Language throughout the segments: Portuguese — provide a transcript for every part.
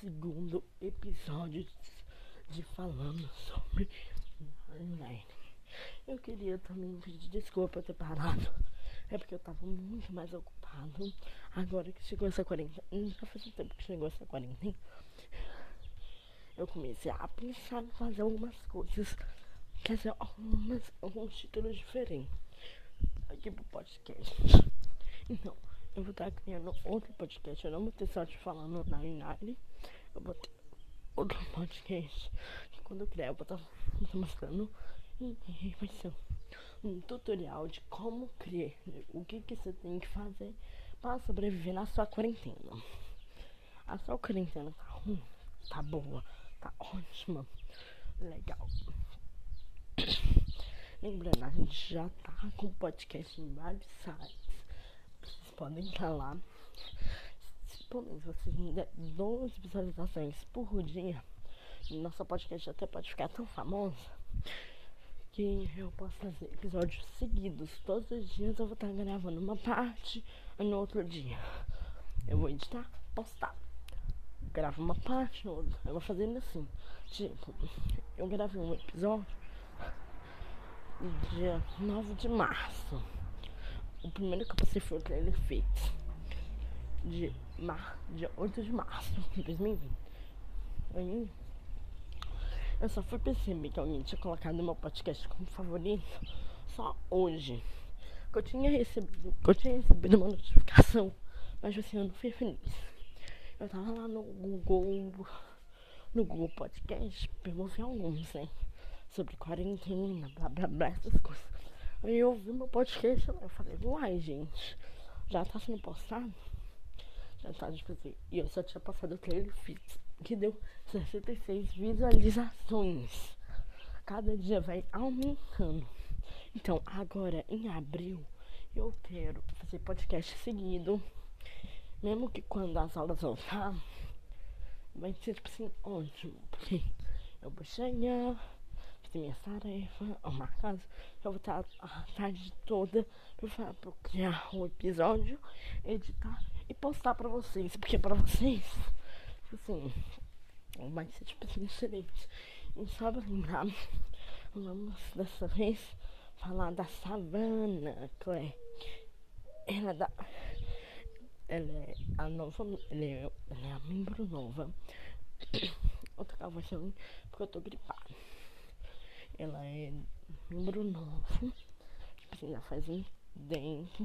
segundo episódio de falando sobre online. Eu queria também pedir desculpa ter parado. É porque eu tava muito mais ocupado. Agora que chegou essa quarentena. Já faz um tempo que chegou essa quarentena. Eu comecei a pensar em fazer algumas coisas. Quer dizer, algumas, alguns títulos diferentes. Aqui pro podcast. Então, eu vou estar criando outro podcast. Eu não vou ter só te falando na Inari. Eu vou ter outro podcast. Que quando eu criar, eu vou estar mostrando. Vai ser um tutorial de como criar. O que, que você tem que fazer para sobreviver na sua quarentena. A sua quarentena tá ruim, tá boa, tá ótima, legal. Lembrando, a gente já tá com podcast em vários sites podem estar lá. Pelo menos vocês me der 12 visualizações por dia, nossa podcast até pode ficar tão famosa que eu posso fazer episódios seguidos. Todos os dias eu vou estar gravando uma parte no outro dia eu vou editar, postar. Gravo uma parte. Eu vou fazendo assim. Tipo, eu gravei um episódio dia 9 de março. O primeiro que eu passei foi o trailer feito de mar, dia 8 de março de 2020. Aí eu só fui perceber que alguém tinha colocado meu podcast como favorito só hoje. Que eu tinha recebido, eu tinha recebido uma notificação, mas assim eu não fui feliz. Eu tava lá no Google, no Google Podcast, ouvi alguns, né? Sobre quarentena, blá blá blá, essas coisas. Aí eu vi meu podcast, eu falei, uai, gente, já tá sendo postado? Já tá, tipo assim, e eu só tinha passado o trailer fix, que deu 66 visualizações. Cada dia vai aumentando. Então, agora em abril, eu quero fazer podcast seguido. Mesmo que quando as aulas voltar, vai ser tipo assim, ótimo. Porque eu vou chegar fazer minhas tarefas, arrumar casa. Eu vou estar a tarde toda pra, pra criar o um episódio, editar e postar pra vocês. Porque pra vocês, assim, vai ser tipo assim, diferente. E só pra lembrar, vamos dessa vez falar da Savana, que ela é da. Ela é a nova. Ela é, ela é a membro nova. Outra gravação porque eu tô gripado. Ela é membro novo. Tipo assim, já faz um tempo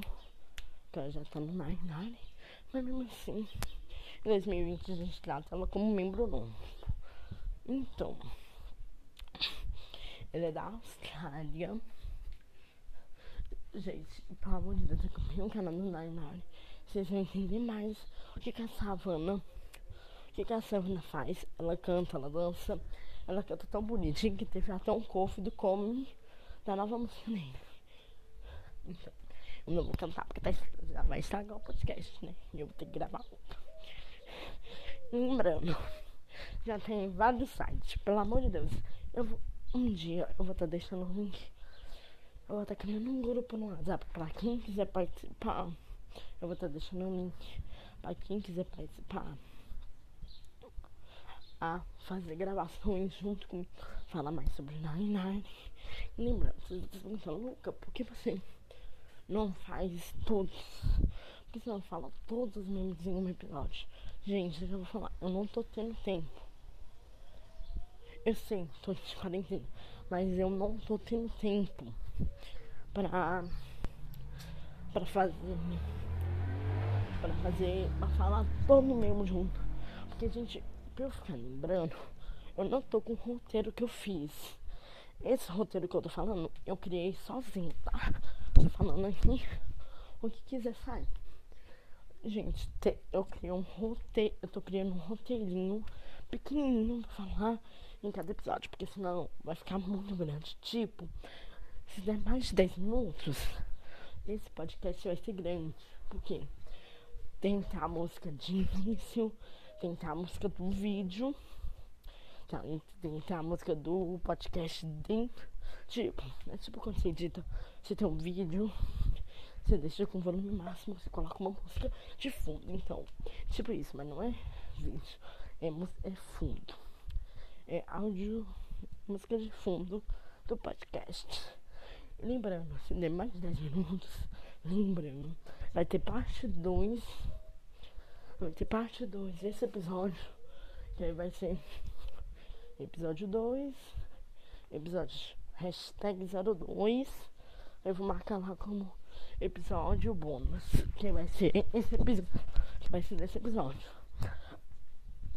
que ela já tá no Nine Mas mesmo assim, em 2020 a gente trata ela como membro novo. Então, ela é da Austrália. Gente, pelo amor de Deus, eu comprei um canal no Nine Vocês vão entender mais o que, que a Savana, o que, que a Savana faz. Ela canta, ela dança ela canta tão bonitinho que teve até um cofre do come da nova música dele. Então, eu não vou cantar porque tá, já vai estragar o podcast, né? Eu vou ter que gravar outro. Lembrando, já tem vários sites, pelo amor de Deus. Eu vou, um dia eu vou estar tá deixando o link. Eu vou estar tá criando um grupo no WhatsApp pra quem quiser participar. Eu vou estar tá deixando o link pra quem quiser participar a fazer gravações junto com falar mais sobre Nine Nine. Lembrando, vocês estão perguntando, Luca, por que você não faz todos? Por que você não fala todos os memes em um episódio? Gente, eu vou falar, eu não tô tendo tempo. Eu sei, tô de quarentena, mas eu não tô tendo tempo pra, pra fazer. Pra fazer. pra falar todo mesmo junto. Porque, gente, pra eu ficar lembrando, eu não tô com o roteiro que eu fiz. Esse roteiro que eu tô falando, eu criei sozinho, tá? Falando aqui o que quiser sair. Gente, te, eu criei um roteiro, eu tô criando um roteirinho pequenininho pra falar em cada episódio, porque senão vai ficar muito grande. Tipo, se der mais de 10 minutos, esse podcast vai ser grande. Porque tem a música de início, tem a música do vídeo. Tá, tem a música do podcast dentro. Tipo, é tipo quando você edita, você tem um vídeo, você deixa com volume máximo, você coloca uma música de fundo. Então, tipo isso, mas não é vídeo. é, é fundo. É áudio, música de fundo do podcast. Lembrando, se der mais de 10 minutos, lembrando, vai ter parte 2. Vai ter parte 2 desse episódio. Que aí vai ser episódio 2. Episódio hashtag 02. Eu vou marcar lá como episódio bônus. Que vai ser esse episódio. Que vai ser desse episódio.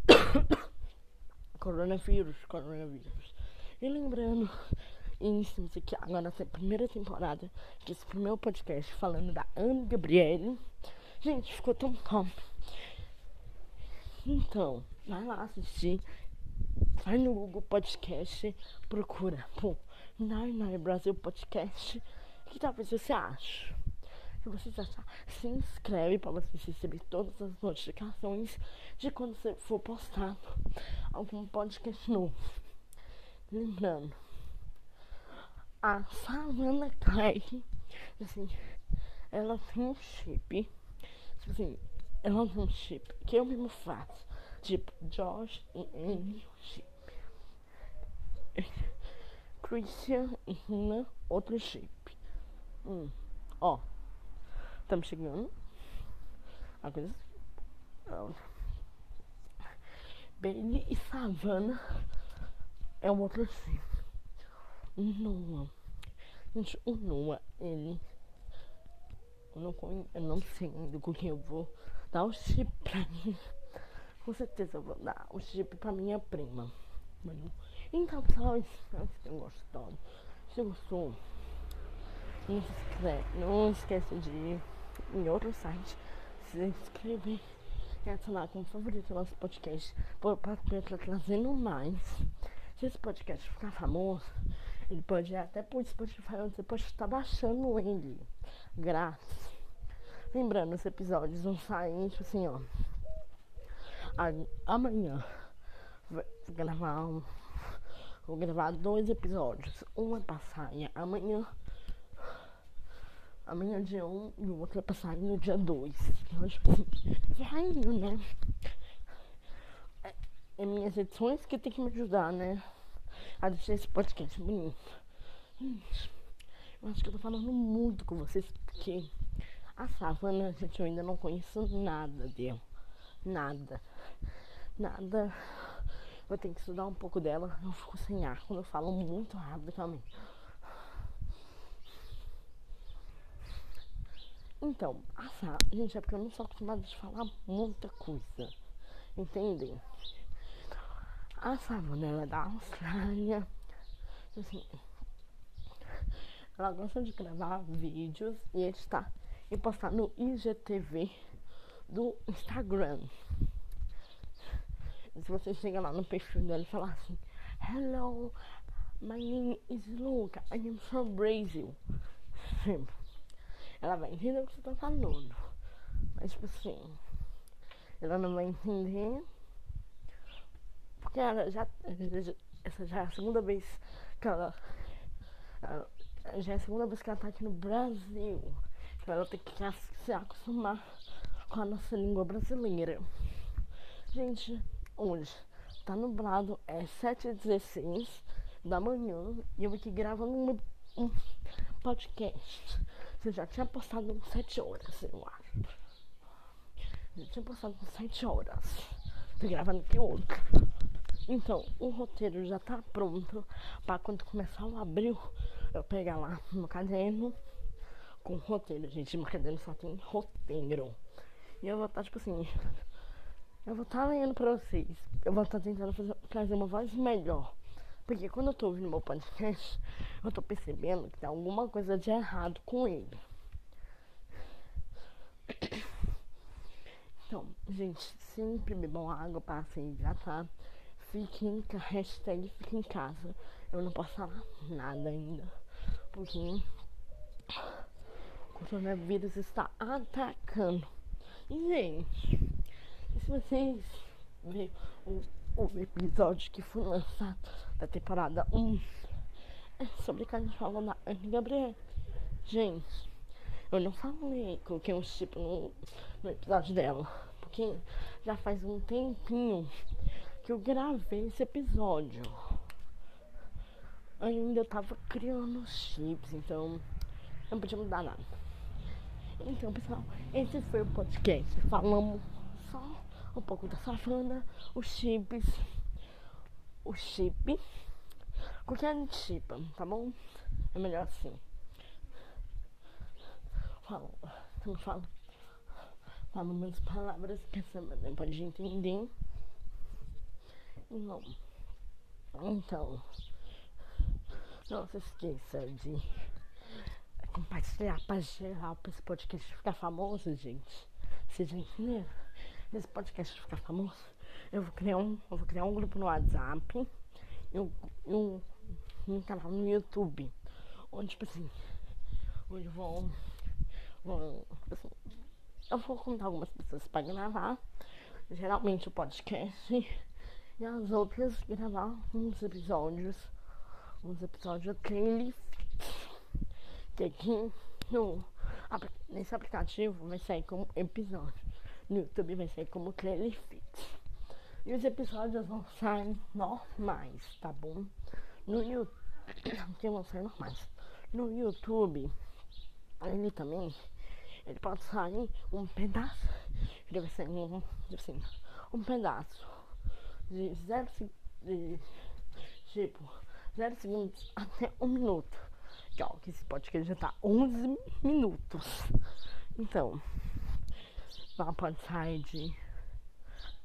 coronavírus, coronavírus. E lembrando, iniciamos aqui agora nessa primeira temporada desse primeiro podcast falando da Ana Gabriele. Gente, ficou tão top. Então, vai lá assistir. Vai no Google Podcast, procura por Nai Nai Brasil Podcast. Que talvez você ache. Se você achar, se inscreve para você receber todas as notificações de quando for postado algum podcast novo. Lembrando, a Savannah Clark, assim, ela tem um chip, tipo assim, ela tem um chip que eu mesmo faço, tipo Josh e Annie chip. Christian e Rina, outro chip. Hum, ó, estamos chegando. A coisa. Bailey e Savannah é um outro chip. Noah. Gente, o Noah, ele. Eu não, eu não sei ainda com quem eu vou dar o chip pra mim. Com certeza eu vou dar o chip pra minha prima. Então, pessoal, espero que tenham gostado. Se gostou, não se inscreve, não esquece de ir em outro site, se inscrever e adicionar como favorito nosso podcast. Para estar trazendo mais. Se esse podcast ficar famoso, ele pode ir até pro Spotify, onde você pode estar baixando ele. Grátis. Lembrando, os episódios vão sair, tipo assim, ó. Amanhã vou gravar um, Vou gravar dois episódios. Um é pra sair amanhã. Amanhã dia 1 um, e o outro é pra sair no dia 2. Então, tipo assim, indo, né? É, é minhas edições que tem que me ajudar, né? a deixar esse podcast bonito. Gente, eu acho que eu tô falando muito com vocês porque a savana, gente, eu ainda não conheço nada dela. Nada. Nada. Vou ter que estudar um pouco dela. Eu fico sem ar quando eu falo muito rápido também. Então, a savana, gente, é porque eu não sou acostumada a falar muita coisa. Entendem? A savana da Austrália. Assim, ela gosta de gravar vídeos e editar e postar no IGTV do Instagram. Se você chega lá no perfil dela e falar assim, Hello, my name is Luca, I am from Brazil. Ela vai entender o que você tá falando. Mas tipo assim, ela não vai entender porque ela já, essa já é a segunda vez que ela, ela, Já é a segunda vez que ela tá aqui no Brasil. Então ela tem que se acostumar com a nossa língua brasileira. Gente, hoje tá nublado, é 7h16 da manhã e eu aqui gravando um, um podcast. Você já tinha postado uns 7 horas, eu acho. Já tinha postado uns 7 horas. Tô gravando aqui outro. Então, o roteiro já tá pronto para quando começar o abril eu pegar lá no caderno com roteiro, gente. Meu caderno só tem roteiro. E eu vou estar, tá, tipo assim, eu vou estar tá lendo pra vocês. Eu vou estar tá tentando fazer, trazer uma voz melhor. Porque quando eu tô ouvindo meu podcast, eu tô percebendo que tem alguma coisa de errado com ele. Então, gente, sempre bebam água para se hidratar fique em, hashtag fique em casa. Eu não posso falar nada ainda. Porque o coronavírus está atacando. E, gente, se vocês verem o, o episódio que foi lançado da temporada 1, é sobre o que a gente falou da Ana Gabriel. Gente, eu não falei, coloquei um chip no, no episódio dela. porque já faz um tempinho que eu gravei esse episódio. Ainda eu tava criando chips, então não podia mudar nada. Então, pessoal, esse foi o podcast. Falamos um pouco da savana, os chips, o chip, qualquer chip, tá bom? É melhor assim. Fala, não falo, falo menos palavras que essa não pode entender. Não. Então, não se esqueça de compartilhar para geral para esse podcast ficar famoso, gente. Vocês entenderam? Esse podcast ficar famoso, eu vou criar um, eu vou criar um grupo no WhatsApp e um, um, canal no YouTube. Onde, tipo assim, onde vão. vão tipo assim, eu vou contar algumas pessoas para gravar. Geralmente o podcast e as outras gravar uns episódios. Uns episódios daquele que aqui no, nesse aplicativo vai sair como episódio. No YouTube vai sair como Clearly Fit. E os episódios vão sair normais, tá bom? No YouTube. Vão sair normais. No YouTube, ele também. Ele pode sair um pedaço. Vai sair um, assim, um pedaço de zero de, tipo, zero segundos até um minuto. Que, ó, que esse podcast já tá 11 minutos. Então, lá pode sair de,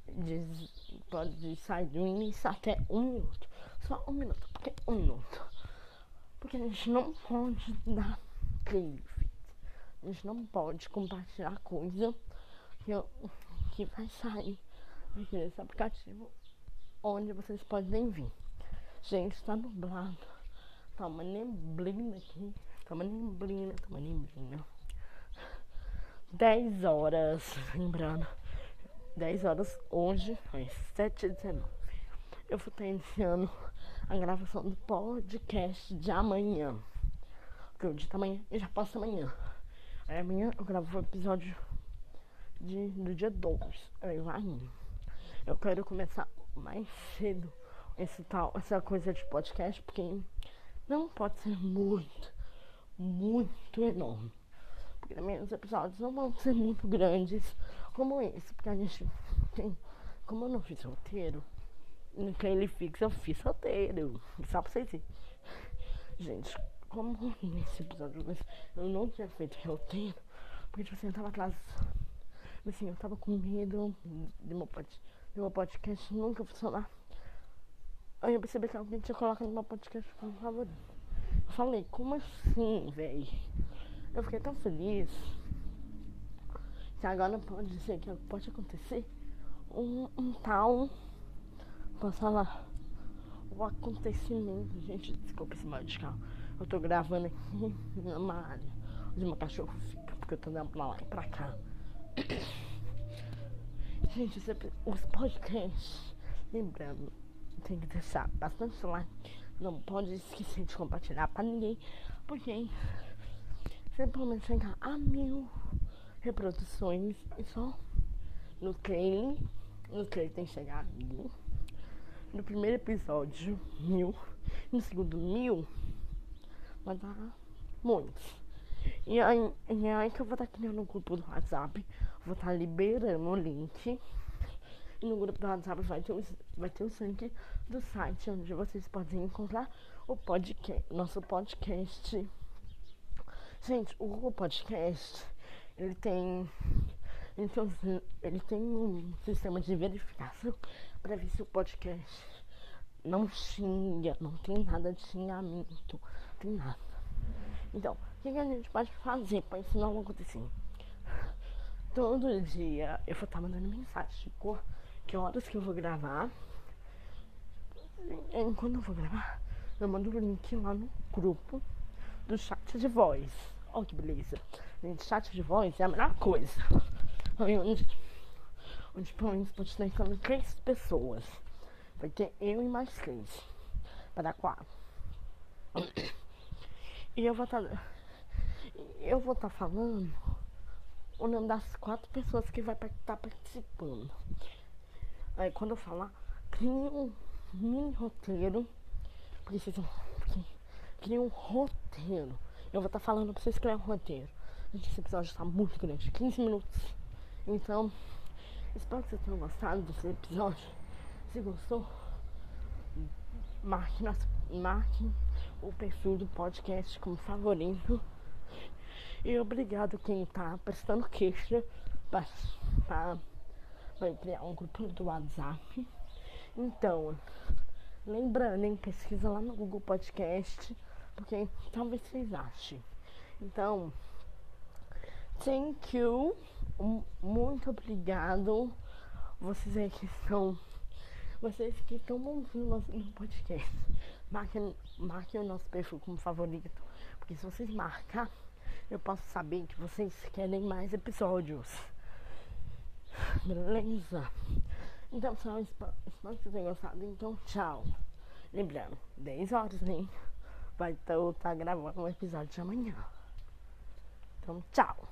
de pode sair do início até um minuto. Só um minuto. Por que um minuto? Porque a gente não pode dar clique. A gente não pode compartilhar coisa que, eu, que vai sair nesse aplicativo onde vocês podem vir. Gente, tá nublado. Tá uma neblina aqui. Tá uma neblina, tá uma neblina. 10 horas, lembrando. 10 horas hoje, às 7h19. Eu vou estar iniciando a gravação do podcast de amanhã. Porque o dia tá amanhã eu já posso amanhã. Aí amanhã eu gravo o episódio de, do dia 2. Aí vai Eu quero começar mais cedo esse tal, essa coisa de podcast, porque não pode ser muito, muito enorme. Também os episódios não vão ser muito grandes como esse, porque a gente tem. Como eu não fiz roteiro, que ele fixa eu fiz roteiro. Só pra vocês verem. Gente, como nesse episódio eu não tinha feito roteiro, porque tipo assim, eu tava atrás. Assim, eu tava com medo de meu podcast meu podcast nunca funcionar. Aí eu percebi que alguém tinha colocado no meu podcast como favorito. Eu falei, como assim, velho? Eu fiquei tão feliz que agora pode ser que pode acontecer um, um tal. Posso falar? O acontecimento. Gente, desculpa esse mal de carro. Eu tô gravando aqui numa área onde meu cachorro fica, porque eu tô andando pra lá e pra cá. Gente, os podcasts, lembrando, tem que deixar bastante like. Não pode esquecer de compartilhar pra ninguém, porque simplesmente chegar a mil reproduções e só no trailer, no trailer tem que chegar a mil. No primeiro episódio, mil. No segundo, mil. Vai dar muitos. E aí, e aí que eu vou estar criando um grupo do WhatsApp. Vou estar liberando o link. E no grupo do WhatsApp vai ter, o, vai ter o link do site onde vocês podem encontrar o podcast, nosso podcast. Gente, o podcast, ele tem. Tem, ele tem um sistema de verificação para ver se o podcast não xinga, não tem nada de xingamento, não tem nada. Então, o que, que, a gente pode fazer para isso não acontecer? Todo dia eu vou estar mandando mensagem, tipo, que horas que eu vou gravar. E quando eu vou gravar, eu mando o link lá no grupo do chat de voz. Olha que beleza. Gente, chat de voz é a melhor coisa. Onde, onde pelo menos pode estar entrando três pessoas. Vai ter eu e mais três. Para quatro. E eu vou estar. Tá eu vou estar tá falando o nome das quatro pessoas que vai estar tá participando. Aí quando eu falar, crie um mini roteiro. Precisam. Crie um roteiro. Eu vou estar tá falando pra vocês criar um roteiro. Esse episódio está muito grande, 15 minutos. Então, espero que vocês tenham gostado desse episódio. Se gostou, marque, nas, marque o perfil do podcast como favorito. E obrigado quem está prestando queixa para criar um grupo do WhatsApp. Então, lembrando, hein, pesquisa lá no Google Podcast, porque talvez vocês achem. Então, thank you. Muito obrigado. Vocês aí que estão. Vocês que estão ouvindo nosso podcast. Marquem, marquem o nosso perfil como favorito. Porque se vocês marcar, eu posso saber que vocês querem mais episódios. Beleza? Então, pessoal, espero que vocês tenham gostado. Então, tchau. Lembrando, 10 horas, hein? Vai estar tá gravando um episódio de amanhã. Então, tchau.